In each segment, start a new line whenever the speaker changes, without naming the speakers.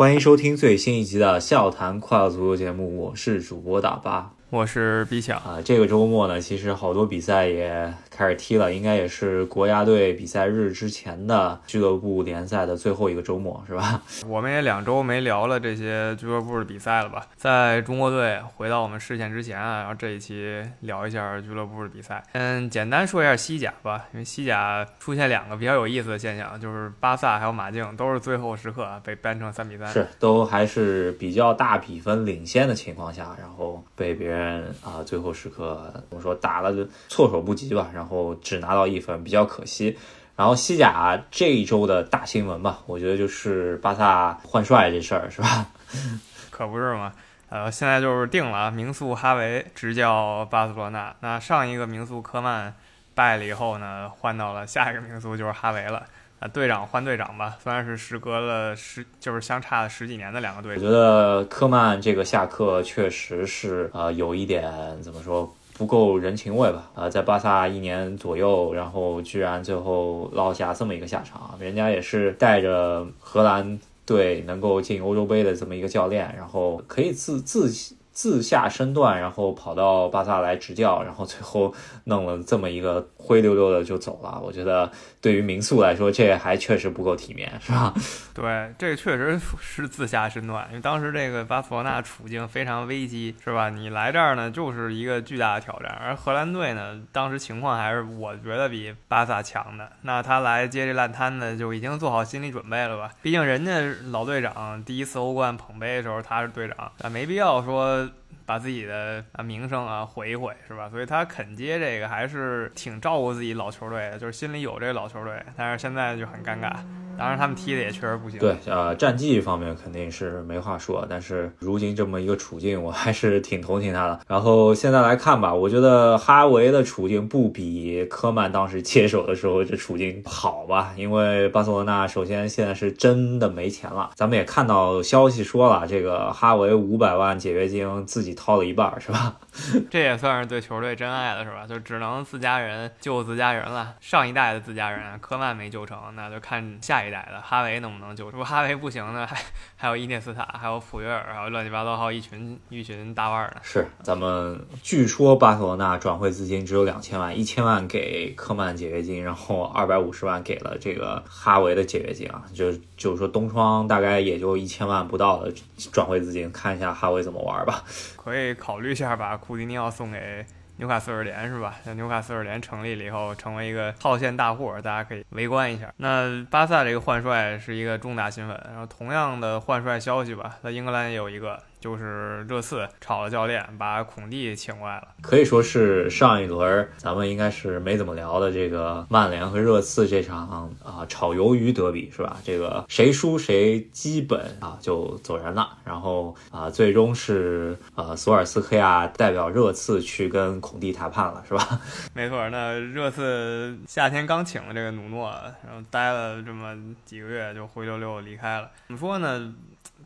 欢迎收听最新一集的《笑谈快乐足球》节目，我是主播大巴。
我是毕强
啊，这个周末呢，其实好多比赛也开始踢了，应该也是国家队比赛日之前的俱乐部联赛的最后一个周末，是吧？
我们也两周没聊了这些俱乐部的比赛了吧？在中国队回到我们视线之前啊，然后这一期聊一下俱乐部的比赛。嗯，简单说一下西甲吧，因为西甲出现两个比较有意思的现象，就是巴萨还有马竞都是最后时刻被扳成三比三，
是都还是比较大比分领先的情况下，然后被别人。啊，最后时刻怎么说打了措手不及吧，然后只拿到一分，比较可惜。然后西甲这一周的大新闻吧，我觉得就是巴萨换帅这事儿，是吧？
可不是嘛，呃，现在就是定了，名宿哈维执教巴塞罗那。那上一个名宿科曼败了以后呢，换到了下一个名宿就是哈维了。啊，队长换队长吧，虽然是时隔了十，就是相差了十几年的两个队。
我觉得科曼这个下课确实是呃有一点怎么说不够人情味吧？啊，在巴萨一年左右，然后居然最后落下这么一个下场，人家也是带着荷兰队能够进欧洲杯的这么一个教练，然后可以自自。自下身段，然后跑到巴萨来执教，然后最后弄了这么一个灰溜溜的就走了。我觉得对于民宿来说，这还确实不够体面，是吧？
对，这确实是自下身段，因为当时这个巴塞罗那处境非常危机，是吧？你来这儿呢，就是一个巨大的挑战。而荷兰队呢，当时情况还是我觉得比巴萨强的。那他来接这烂摊子，就已经做好心理准备了吧？毕竟人家老队长第一次欧冠捧杯的时候他是队长，那没必要说。把自己的啊名声啊毁一毁是吧？所以他肯接这个还是挺照顾自己老球队的，就是心里有这个老球队。但是现在就很尴尬。当然，他们踢的也确实不行。
对，呃，战绩方面肯定是没话说。但是如今这么一个处境，我还是挺同情他的。然后现在来看吧，我觉得哈维的处境不比科曼当时接手的时候这处境好吧？因为巴塞罗那首先现在是真的没钱了。咱们也看到消息说了，这个哈维五百万解约金自己掏了一半，是吧？
这也算是对球队真爱了，是吧？就只能自家人救自家人了。上一代的自家人，科曼没救成，那就看下一。代的哈维能不能救？如果哈维不行呢？还还有伊涅斯塔，还有普约尔，还有乱七八糟，还有一群一群大腕呢。
是，咱们据说巴塞罗那转会资金只有两千万，一千万给科曼解约金，然后二百五十万给了这个哈维的解约金啊。就就是说东窗大概也就一千万不到的转会资金，看一下哈维怎么玩吧。
可以考虑一下把库蒂尼奥送给。纽卡斯尔联是吧？像纽卡斯尔联成立了以后，成为一个套现大户，大家可以围观一下。那巴萨这个换帅是一个重大新闻，然后同样的换帅消息吧，在英格兰也有一个。就是热刺炒了教练，把孔蒂请过来了，
可以说是上一轮咱们应该是没怎么聊的这个曼联和热刺这场啊炒鱿鱼德比是吧？这个谁输谁基本啊就走人了，然后啊最终是呃索尔斯克亚代表热刺去跟孔蒂谈判了是吧？
没错，那热刺夏天刚请了这个努诺，然后待了这么几个月就灰溜溜离开了，怎么说呢？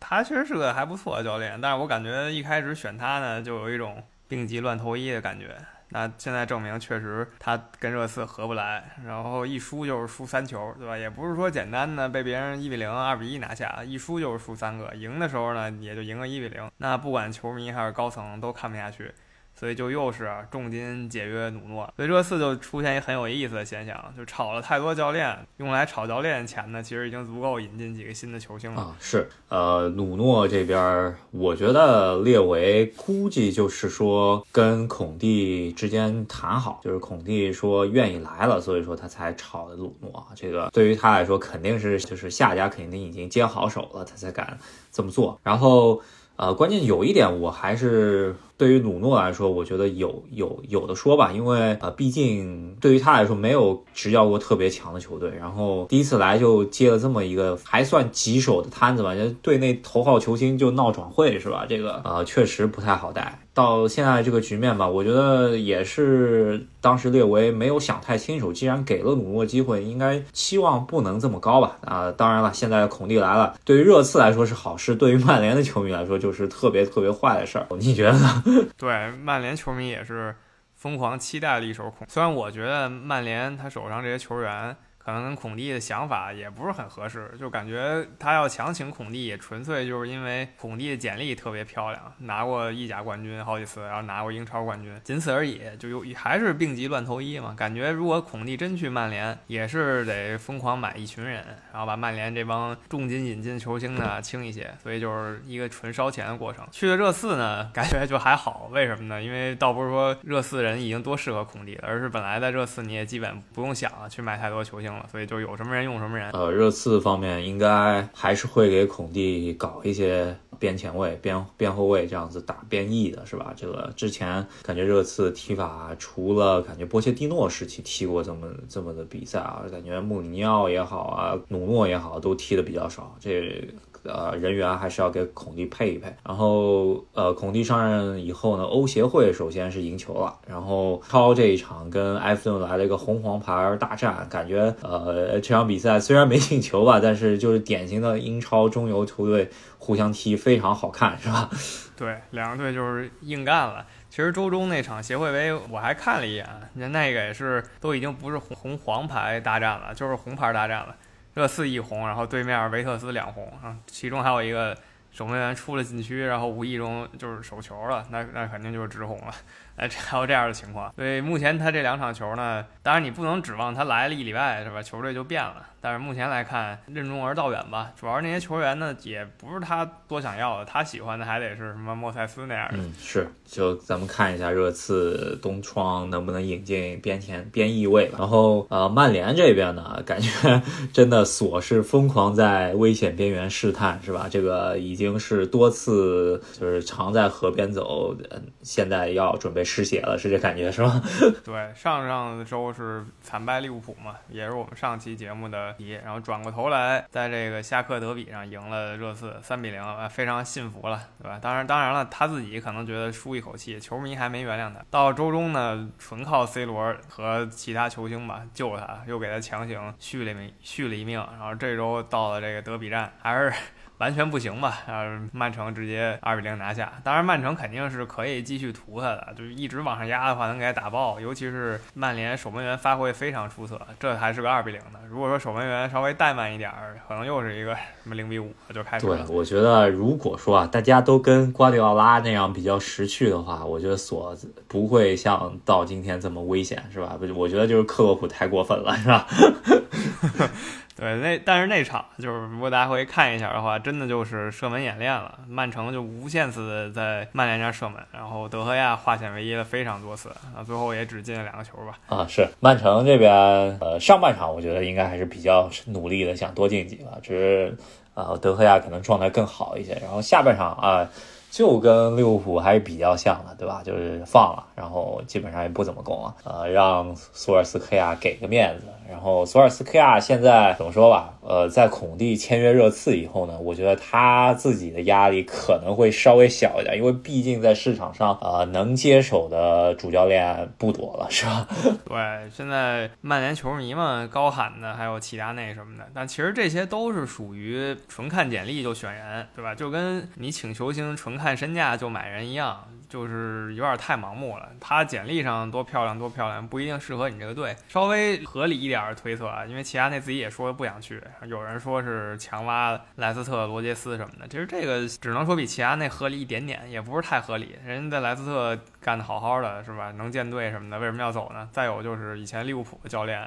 他确实是个还不错的教练，但是我感觉一开始选他呢，就有一种病急乱投医的感觉。那现在证明确实他跟热刺合不来，然后一输就是输三球，对吧？也不是说简单的被别人一比零、二比一拿下，一输就是输三个，赢的时候呢也就赢个一比零。那不管球迷还是高层都看不下去。所以就又是重金解约努诺，所以这次就出现一很有意思的现象，就炒了太多教练，用来炒教练钱呢，其实已经足够引进几个新的球星了
啊。是，呃，努诺这边，我觉得列维估计就是说跟孔蒂之间谈好，就是孔蒂说愿意来了，所以说他才炒的努诺。这个对于他来说，肯定是就是下家肯定已经接好手了，他才敢这么做。然后，呃，关键有一点，我还是。对于鲁诺来说，我觉得有有有的说吧，因为呃，毕竟对于他来说没有执教过特别强的球队，然后第一次来就接了这么一个还算棘手的摊子吧，就队内头号球星就闹转会是吧？这个呃确实不太好带。到现在这个局面吧，我觉得也是当时列维没有想太清楚，既然给了鲁诺机会，应该期望不能这么高吧？啊，当然了，现在孔蒂来了，对于热刺来说是好事，对于曼联的球迷来说就是特别特别坏的事儿，你觉得呢？
对曼联球迷也是疯狂期待了一手孔。虽然我觉得曼联他手上这些球员可能跟孔蒂的想法也不是很合适，就感觉他要强请孔蒂，也纯粹就是因为孔蒂的简历特别漂亮，拿过意甲冠军好几次，然后拿过英超冠军，仅此而已。就有还是病急乱投医嘛，感觉如果孔蒂真去曼联，也是得疯狂买一群人，然后把曼联这帮重金引进球星呢清一些，所以就是一个纯烧钱的过程。去了热刺呢，感觉就还好，为什么呢？因为倒不是说热刺人已经多适合孔蒂了，而是本来在热刺你也基本不用想去买太多球星。所以就有什么人用什么人。
呃，热刺方面应该还是会给孔蒂搞一些边前卫、边边后卫这样子打边翼的，是吧？这个之前感觉热刺踢法，除了感觉波切蒂诺时期踢过这么这么的比赛啊，感觉穆里尼奥也好啊，努诺也好，都踢的比较少。这。呃，人员还是要给孔蒂配一配。然后，呃，孔蒂上任以后呢，欧协会首先是赢球了。然后，超这一场跟埃弗顿来了一个红黄牌大战，感觉呃，这场比赛虽然没进球吧，但是就是典型的英超中游球队互相踢非常好看，是吧？
对，两个队就是硬干了。其实周中那场协会杯我还看了一眼，那那个也是都已经不是红红黄牌大战了，就是红牌大战了。热刺一红，然后对面维特斯两红啊，其中还有一个守门员出了禁区，然后无意中就是手球了，那那肯定就是直红了。哎，还有这样的情况。所以目前他这两场球呢，当然你不能指望他来了一礼拜是吧，球队就变了。但是目前来看，任重而道远吧。主要是那些球员呢，也不是他多想要的，他喜欢的还得是什么莫塞斯那样的。
嗯，是。就咱们看一下热刺东窗能不能引进边前边翼位。然后呃，曼联这边呢，感觉 真的索是疯狂在危险边缘试探，是吧？这个已经是多次就是常在河边走，现在要准备失血了，是这感觉是吗？
对，上上周是惨败利物浦嘛，也是我们上期节目的题。然后转过头来，在这个下课德比上赢了热刺三比零，非常幸福了，对吧？当然，当然了，他自己可能觉得舒一口气，球迷还没原谅他。到周中呢，纯靠 C 罗和其他球星吧救他，又给他强行续了命，续了一命。然后这周到了这个德比战，还是。完全不行吧？然后曼城直接二比零拿下。当然，曼城肯定是可以继续屠他的，就是一直往上压的话，能给他打爆。尤其是曼联守门员发挥非常出色，这还是个二比零的。如果说守门员稍微怠慢一点儿，可能又是一个什么零比五就开始。
对，我觉得如果说啊，大家都跟瓜迪奥拉那样比较识趣的话，我觉得索不会像到今天这么危险，是吧？不，我觉得就是克洛普太过分了，是吧？
对，那但是那场就是如果大家回去看一下的话，真的就是射门演练了。曼城就无限次的在曼联这射门，然后德赫亚化险为夷了非常多次，啊，最后也只进了两个球吧。
啊，是曼城这边，呃，上半场我觉得应该还是比较努力的，想多进几个，只是呃德赫亚可能状态更好一些。然后下半场啊，就跟利物浦还是比较像的，对吧？就是放了，然后基本上也不怎么攻了，呃，让索尔斯克亚给个面子。然后索尔斯克亚现在怎么说吧？呃，在孔蒂签约热刺以后呢，我觉得他自己的压力可能会稍微小一点，因为毕竟在市场上，呃，能接手的主教练不多了，是吧？
对，现在曼联球迷们高喊的还有齐达内什么的，但其实这些都是属于纯看简历就选人，对吧？就跟你请球星纯看看身价就买人一样。就是有点太盲目了，他简历上多漂亮多漂亮，不一定适合你这个队。稍微合理一点的推测啊，因为齐达内自己也说不想去，有人说是强挖莱斯特、罗杰斯什么的。其实这个只能说比齐达内合理一点点，也不是太合理。人家在莱斯特干得好好的，是吧？能建队什么的，为什么要走呢？再有就是以前利物浦的教练，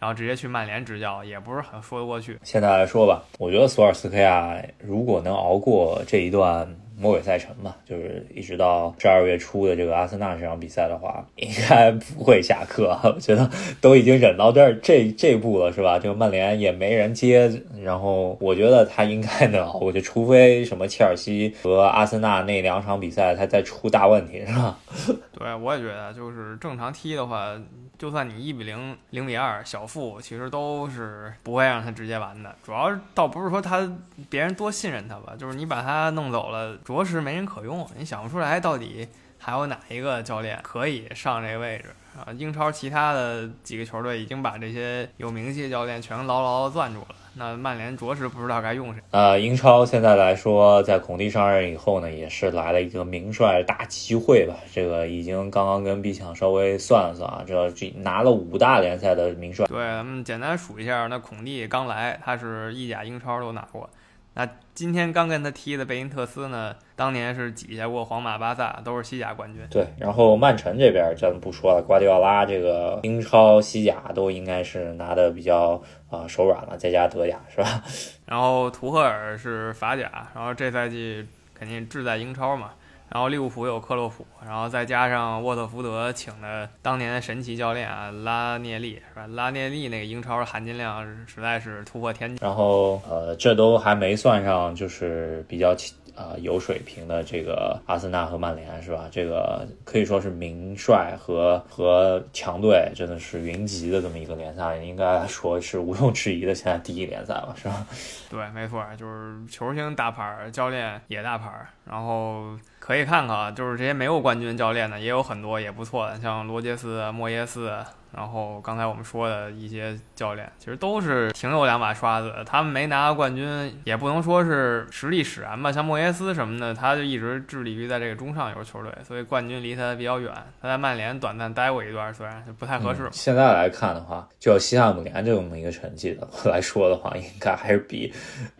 然后直接去曼联执教，也不是很说得过去。
现在来说吧，我觉得索尔斯克亚如果能熬过这一段。魔鬼赛程嘛，就是一直到十二月初的这个阿森纳这场比赛的话，应该不会下课。我觉得都已经忍到这儿这这步了，是吧？这个曼联也没人接，然后我觉得他应该能熬过去，除非什么切尔西和阿森纳那两场比赛他再出大问题，是吧？
对，我也觉得，就是正常踢的话。就算你一比零、零比二小负，其实都是不会让他直接完的。主要倒不是说他别人多信任他吧，就是你把他弄走了，着实没人可用。你想不出来到底还有哪一个教练可以上这个位置啊？英超其他的几个球队已经把这些有名气的教练全牢牢的攥住了。那曼联着实不知道该用谁。
呃，英超现在来说，在孔蒂上任以后呢，也是来了一个名帅大机会吧。这个已经刚刚跟毕强稍微算了算啊，这这拿了五大联赛的名帅。
对，咱们简单数一下，那孔蒂刚来，他是意甲、英超都拿过。那今天刚跟他踢的贝因特斯呢，当年是挤下过皇马、巴萨，都是西甲冠军。
对，然后曼城这边咱不说了，瓜迪奥拉这个英超、西甲都应该是拿的比较啊手软了，再加德甲是吧？
然后图赫尔是法甲，然后这赛季肯定志在英超嘛。然后利物浦有克洛普，然后再加上沃特福德请的当年的神奇教练啊拉涅利是吧？拉涅利那个英超的含金量实在是突破天际。
然后呃，这都还没算上就是比较呃有水平的这个阿森纳和曼联是吧？这个可以说是名帅和和强队真的是云集的这么一个联赛，应该说是毋庸置疑的现在第一联赛了是吧？
对，没错，就是球星大牌，教练也大牌，然后。可以看看啊，就是这些没有冠军教练的也有很多也不错的，像罗杰斯、莫耶斯。然后刚才我们说的一些教练，其实都是挺有两把刷子的。他们没拿过冠军，也不能说是实力使然吧。像莫耶斯什么的，他就一直致力于在这个中上游球队，所以冠军离他比较远。他在曼联短暂待过一段，虽然就不太合适。
现在来看的话，就西汉姆联这么一个成绩的来说的话，应该还是比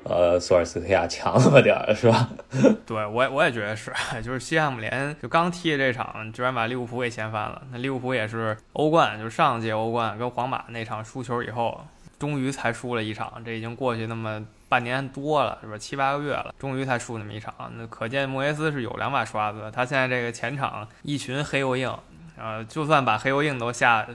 呃索尔斯克亚强那么点儿，是吧？
对我我也觉得是，就是西汉姆联就刚踢的这场，居然把利物浦给掀翻了。那利物浦也是欧冠，就是上。上届欧冠跟皇马那场输球以后，终于才输了一场。这已经过去那么半年多了，是吧？七八个月了，终于才输那么一场。那可见莫耶斯是有两把刷子。他现在这个前场一群黑又硬，呃，就算把黑又硬都下。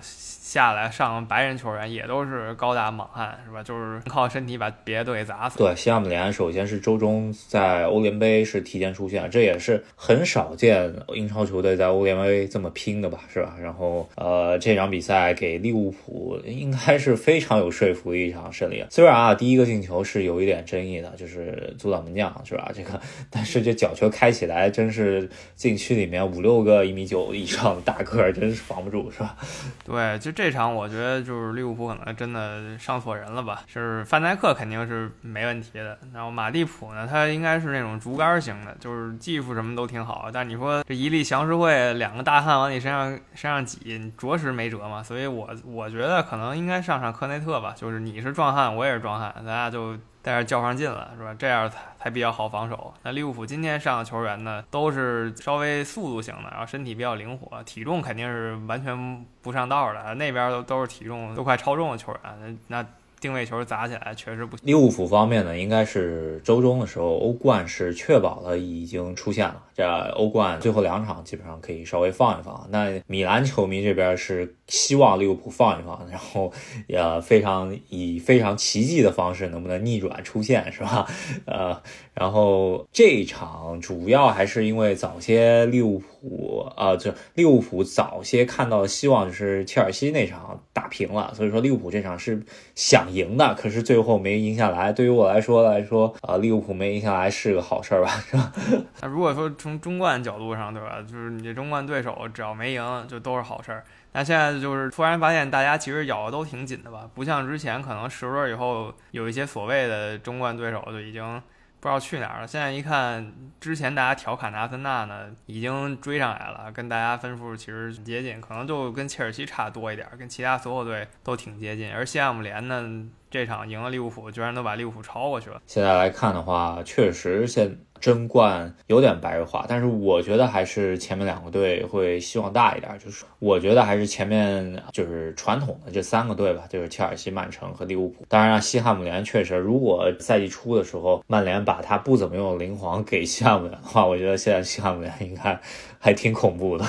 下来上白人球员也都是高大莽汉，是吧？就是靠身体把别的队砸死。
对，西汉姆联首先是周中在欧联杯是提前出现，这也是很少见英超球队在欧联杯这么拼的吧，是吧？然后呃，这场比赛给利物浦应该是非常有说服的一场胜利。虽然啊，第一个进球是有一点争议的，就是阻挡门将，是吧？这个，但是这角球开起来真是禁区里面五六个一米九以上的大个，真是防不住，是吧？
对，就。这场我觉得就是利物浦可能真的上错人了吧，是范戴克肯定是没问题的，然后马蒂普呢，他应该是那种竹竿型的，就是技术什么都挺好，但你说这一粒降十会，两个大汉往你身上身上挤，着实没辙嘛，所以我我觉得可能应该上上科内特吧，就是你是壮汉，我也是壮汉，咱俩就。但是较上劲了，是吧？这样才才比较好防守。那利物浦今天上的球员呢，都是稍微速度型的，然后身体比较灵活，体重肯定是完全不上道的。那边都都是体重都快超重的球员，那。定位球砸起来确实不行。
利物浦方面呢，应该是周中的时候，欧冠是确保了已经出现了。这欧冠最后两场基本上可以稍微放一放。那米兰球迷这边是希望利物浦放一放，然后也非常以非常奇迹的方式能不能逆转出现，是吧？呃，然后这一场主要还是因为早些利物浦啊，就利物浦早些看到的希望就是切尔西那场打平了，所以说利物浦这场是想。赢的，可是最后没赢下来。对于我来说来说，啊，利物浦没赢下来是个好事儿吧？是吧？
那如果说从中冠角度上，对吧？就是你这中冠对手只要没赢，就都是好事儿。那现在就是突然发现，大家其实咬的都挺紧的吧？不像之前，可能十轮以后有一些所谓的中冠对手就已经。不知道去哪儿了。现在一看，之前大家调侃的阿森纳呢，已经追上来了，跟大家分数其实接近，可能就跟切尔西差多一点，跟其他所有队都挺接近。而西汉姆联呢，这场赢了利物浦，居然都把利物浦超过去了。
现在来看的话，确实现。争冠有点白热化，但是我觉得还是前面两个队会希望大一点。就是我觉得还是前面就是传统的这三个队吧，就是切尔西、曼城和利物浦。当然了，西汉姆联确实，如果赛季初的时候曼联把他不怎么用的灵皇给西汉姆联的话，我觉得现在西汉姆联应该还挺恐怖的。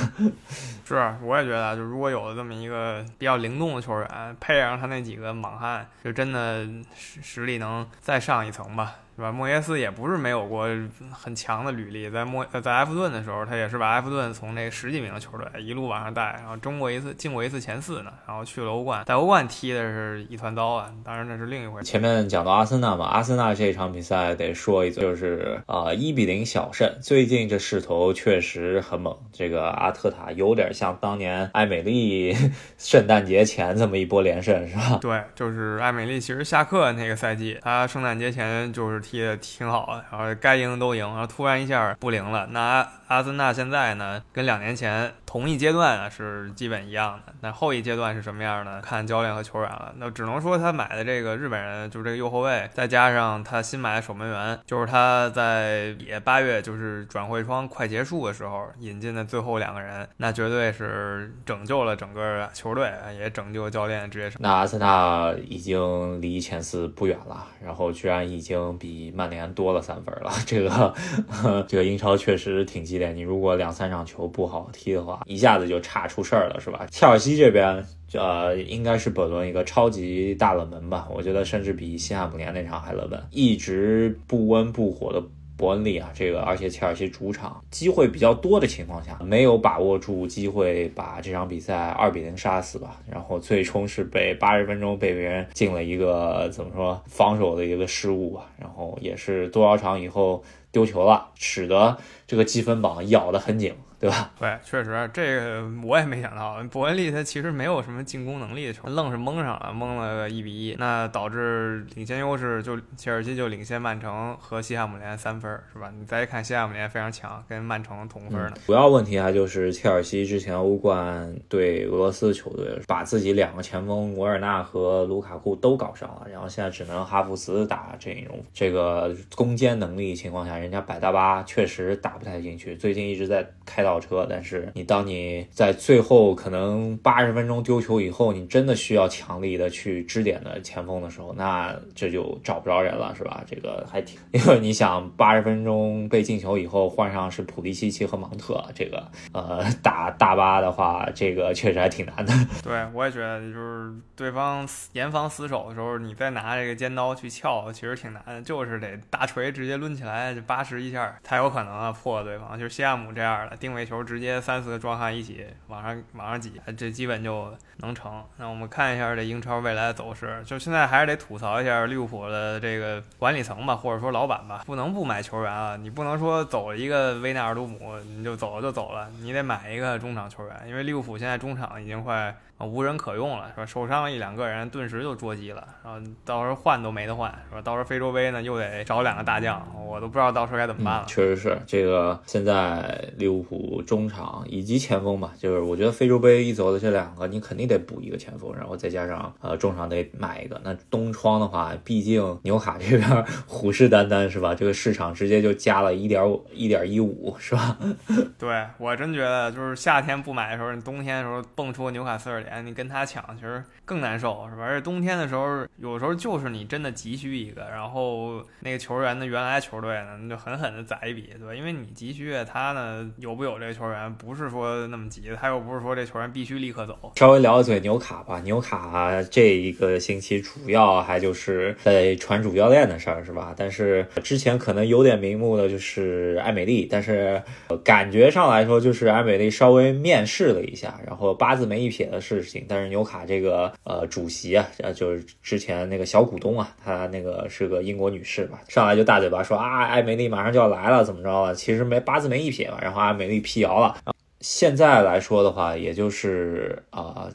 是，我也觉得，就如果有了这么一个比较灵动的球员，配上他那几个莽汉，就真的实实力能再上一层吧。是吧？莫耶斯也不是没有过很强的履历，在莫在埃弗顿的时候，他也是把埃弗顿从那十几名的球队一路往上带，然后中过一次，进过一次前四呢，然后去了欧冠，在欧冠踢的是一团糟啊，当然那是另一回事。
前面讲到阿森纳嘛，阿森纳这场比赛得说一嘴，就是啊一比零小胜。最近这势头确实很猛，这个阿特塔有点像当年艾美丽 圣诞节前这么一波连胜，是吧？
对，就是艾美丽其实下课那个赛季，她圣诞节前就是。踢的挺好的，然后该赢都赢，然后突然一下不灵了。那阿森纳现在呢，跟两年前同一阶段啊是基本一样的。那后一阶段是什么样的？看教练和球员了。那只能说他买的这个日本人，就是这个右后卫，再加上他新买的守门员，就是他在也八月就是转会窗快结束的时候引进的最后两个人，那绝对是拯救了整个球队，也拯救教练职业生涯。
那阿森纳已经离前四不远了，然后居然已经比。曼联多了三分了，这个 这个英超确实挺激烈。你如果两三场球不好踢的话，一下子就差出事儿了，是吧？切尔西这边，呃，应该是本轮一个超级大冷门吧？我觉得甚至比西汉姆联那场还冷门，一直不温不火的。伯恩利啊，这个而且切尔西主场机会比较多的情况下，没有把握住机会，把这场比赛二比零杀死吧。然后最终是被八十分钟被别人进了一个怎么说防守的一个失误吧。然后也是多少场以后丢球了，使得这个积分榜咬得很紧。对吧？
对，确实，这个我也没想到，伯恩利他其实没有什么进攻能力的球，愣是蒙上了，蒙了个一比一，那导致领先优势就切尔西就领先曼城和西汉姆联三分，是吧？你再一看西汉姆联非常强，跟曼城同分呢。
主要问题啊就是切尔西之前欧冠对俄罗斯球队，把自己两个前锋维尔纳和卢卡库都搞伤了，然后现在只能哈弗茨打阵容这个攻坚能力情况下，人家百大巴确实打不太进去，最近一直在开。倒车，但是你当你在最后可能八十分钟丢球以后，你真的需要强力的去支点的前锋的时候，那这就找不着人了，是吧？这个还挺，因为你想八十分钟被进球以后换上是普利西奇和芒特，这个呃打大巴的话，这个确实还挺难的。
对，我也觉得，就是对方严防死守的时候，你再拿这个尖刀去撬，其实挺难的，就是得大锤直接抡起来就八十一下才有可能啊破对方，就是西亚姆这样的定位。球直接三四个壮汉一起往上往上挤，这基本就能成。那我们看一下这英超未来的走势，就现在还是得吐槽一下利物浦的这个管理层吧，或者说老板吧，不能不买球员啊！你不能说走一个维纳尔杜姆你就走了就走了，你得买一个中场球员，因为利物浦现在中场已经快。无人可用了，是吧？受伤一两个人，顿时就捉急了，然后到时候换都没得换，是吧？到时候非洲杯呢，又得找两个大将，我都不知道到时候该怎么办了。
确实是这个，现在利物浦中场以及前锋吧，就是我觉得非洲杯一走的这两个，你肯定得补一个前锋，然后再加上呃中场得买一个。那东窗的话，毕竟纽卡这边虎视眈眈，是吧？这个市场直接就加了一点五、一点一五，是吧？
对我真觉得，就是夏天不买的时候，你冬天的时候蹦出纽卡斯尔。你跟他抢，其实更难受，是吧？而且冬天的时候，有时候就是你真的急需一个，然后那个球员的原来球队呢，那就狠狠的宰一笔，对吧？因为你急需他呢，有不有这球员，不是说那么急，他又不是说这球员必须立刻走。
稍微聊一嘴纽卡吧，纽卡这一个星期主要还就是在传主教练的事儿，是吧？但是之前可能有点名目的就是艾美丽，但是感觉上来说就是艾美丽稍微面试了一下，然后八字没一撇的。事情，但是纽卡这个呃主席啊，就是之前那个小股东啊，他那个是个英国女士吧，上来就大嘴巴说啊，艾美丽马上就要来了，怎么着了？其实没八字没一撇嘛，然后艾美丽辟谣了。现在来说的话，也就是啊，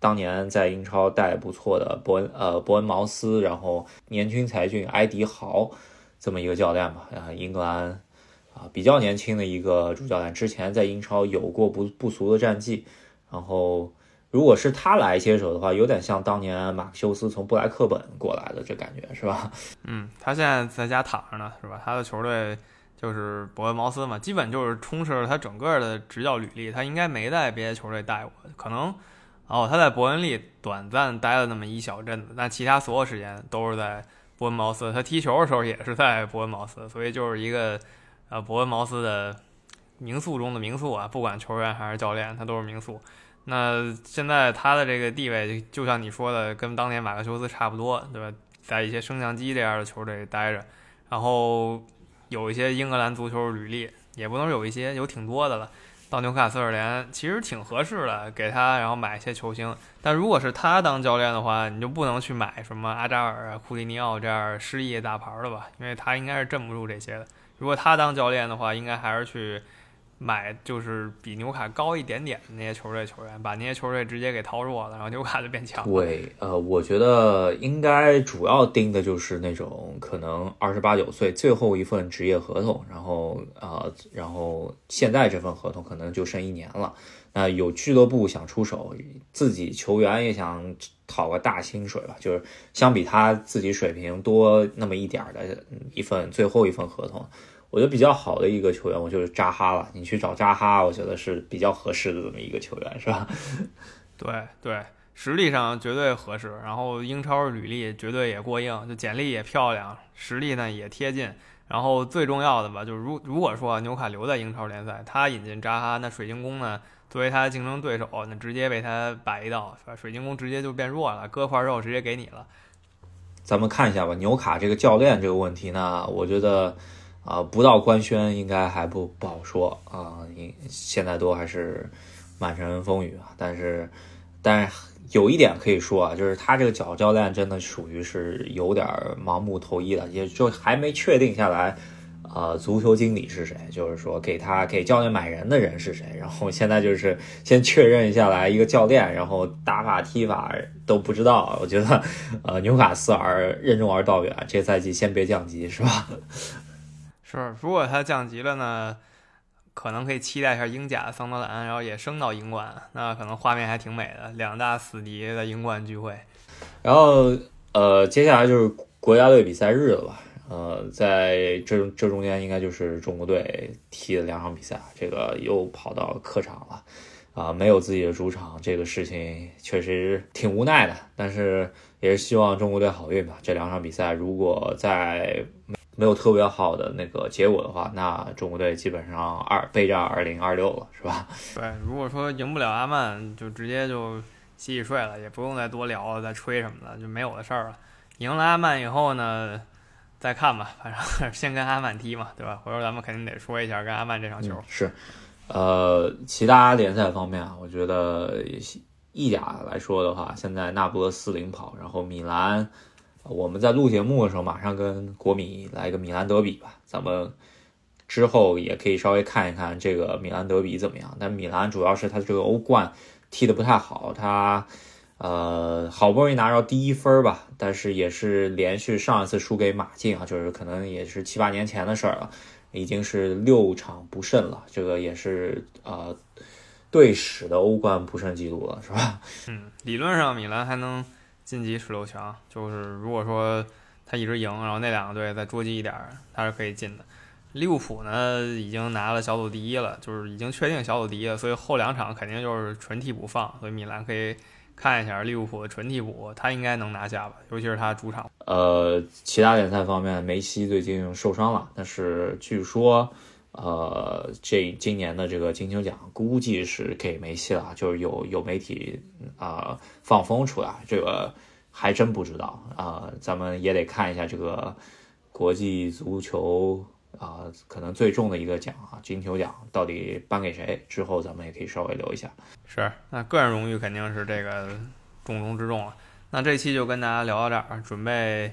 当年在英超带不错的伯恩呃伯恩茅斯，然后年轻才俊埃迪豪这么一个教练吧，啊，英格兰啊比较年轻的一个主教练，之前在英超有过不不俗的战绩，然后。如果是他来接手的话，有点像当年马克修斯从布莱克本过来的这感觉，是吧？
嗯，他现在在家躺着呢，是吧？他的球队就是伯恩茅斯嘛，基本就是充斥了他整个的执教履历。他应该没在别的球队待过，可能哦，他在伯恩利短暂待了那么一小阵子，但其他所有时间都是在伯恩茅斯。他踢球的时候也是在伯恩茅斯，所以就是一个呃伯恩茅斯的。名宿中的名宿啊，不管球员还是教练，他都是名宿。那现在他的这个地位，就像你说的，跟当年马克修斯差不多，对吧？在一些升降机这样的球队待着，然后有一些英格兰足球履历，也不能有一些，有挺多的了。到纽卡斯尔联其实挺合适的，给他然后买一些球星。但如果是他当教练的话，你就不能去买什么阿扎尔啊、库蒂尼奥这样失意大牌了吧？因为他应该是镇不住这些的。如果他当教练的话，应该还是去。买就是比纽卡高一点点的那些球队球员，把那些球队直接给掏弱了，然后纽卡就变强了。
对，呃，我觉得应该主要盯的就是那种可能二十八九岁最后一份职业合同，然后呃，然后现在这份合同可能就剩一年了。那有俱乐部想出手，自己球员也想讨个大薪水吧，就是相比他自己水平多那么一点的一份最后一份合同。我觉得比较好的一个球员，我就是扎哈了。你去找扎哈，我觉得是比较合适的这么一个球员，是吧？
对对，实力上绝对合适，然后英超履历绝对也过硬，就简历也漂亮，实力呢也贴近。然后最重要的吧，就是如如果说纽卡留在英超联赛，他引进扎哈，那水晶宫呢作为他的竞争对手，那直接被他摆一道，是吧？水晶宫直接就变弱了，割块肉直接给你了。
咱们看一下吧，纽卡这个教练这个问题呢，我觉得。啊，不到官宣应该还不不好说啊，现在都还是满城风雨啊。但是，但是有一点可以说啊，就是他这个脚教练真的属于是有点盲目投医了，也就还没确定下来，呃，足球经理是谁，就是说给他给教练买人的人是谁。然后现在就是先确认下来一个教练，然后打法踢法都不知道。我觉得，呃，纽卡斯尔任重而道远，这赛季先别降级，是吧？
是，如果他降级了呢，可能可以期待一下英甲桑德兰，然后也升到英冠，那可能画面还挺美的，两大死敌的英冠聚会。
然后，呃，接下来就是国家队比赛日了吧？呃，在这这中间应该就是中国队踢了两场比赛，这个又跑到客场了，啊，没有自己的主场，这个事情确实挺无奈的，但是也是希望中国队好运吧。这两场比赛如果在没有特别好的那个结果的话，那中国队基本上二备战二零二六了，是吧？
对，如果说赢不了阿曼，就直接就洗洗睡了，也不用再多聊了，再吹什么的，就没有的事儿了。赢了阿曼以后呢，再看吧，反正先跟阿曼踢嘛，对吧？回头咱们肯定得说一下跟阿曼这场球。
是，呃，其他联赛方面啊，我觉得意甲来说的话，现在那不勒斯领跑，然后米兰。我们在录节目的时候，马上跟国米来个米兰德比吧。咱们之后也可以稍微看一看这个米兰德比怎么样。但米兰主要是他这个欧冠踢得不太好，他呃好不容易拿到第一分吧，但是也是连续上一次输给马竞啊，就是可能也是七八年前的事儿了，已经是六场不胜了，这个也是呃队史的欧冠不胜记录了，是吧？
嗯，理论上米兰还能。晋级十六强，就是如果说他一直赢，然后那两个队再捉急一点，他是可以进的。利物浦呢，已经拿了小组第一了，就是已经确定小组第一了，所以后两场肯定就是纯替补放。所以米兰可以看一下利物浦的纯替补，他应该能拿下吧，尤其是他主场。
呃，其他联赛方面，梅西最近受伤了，但是据说。呃，这今年的这个金球奖估计是给梅西了，就是有有媒体啊放风出来，这个还真不知道啊，咱们也得看一下这个国际足球啊，可能最重的一个奖啊，金球奖到底颁给谁？之后咱们也可以稍微留一下。
是，那个人荣誉肯定是这个重中之重了。那这期就跟大家聊到这儿，准备。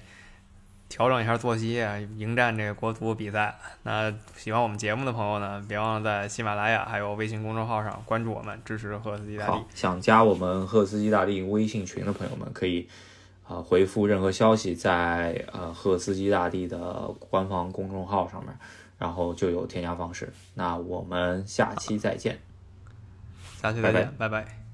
调整一下作息啊，迎战这个国足比赛。那喜欢我们节目的朋友呢，别忘了在喜马拉雅还有微信公众号上关注我们，支持赫斯基大帝。
想加我们赫斯基大帝微信群的朋友们，可以啊回复任何消息在呃赫斯基大帝的官方公众号上面，然后就有添加方式。那我们下期再见，
下期再见，拜拜。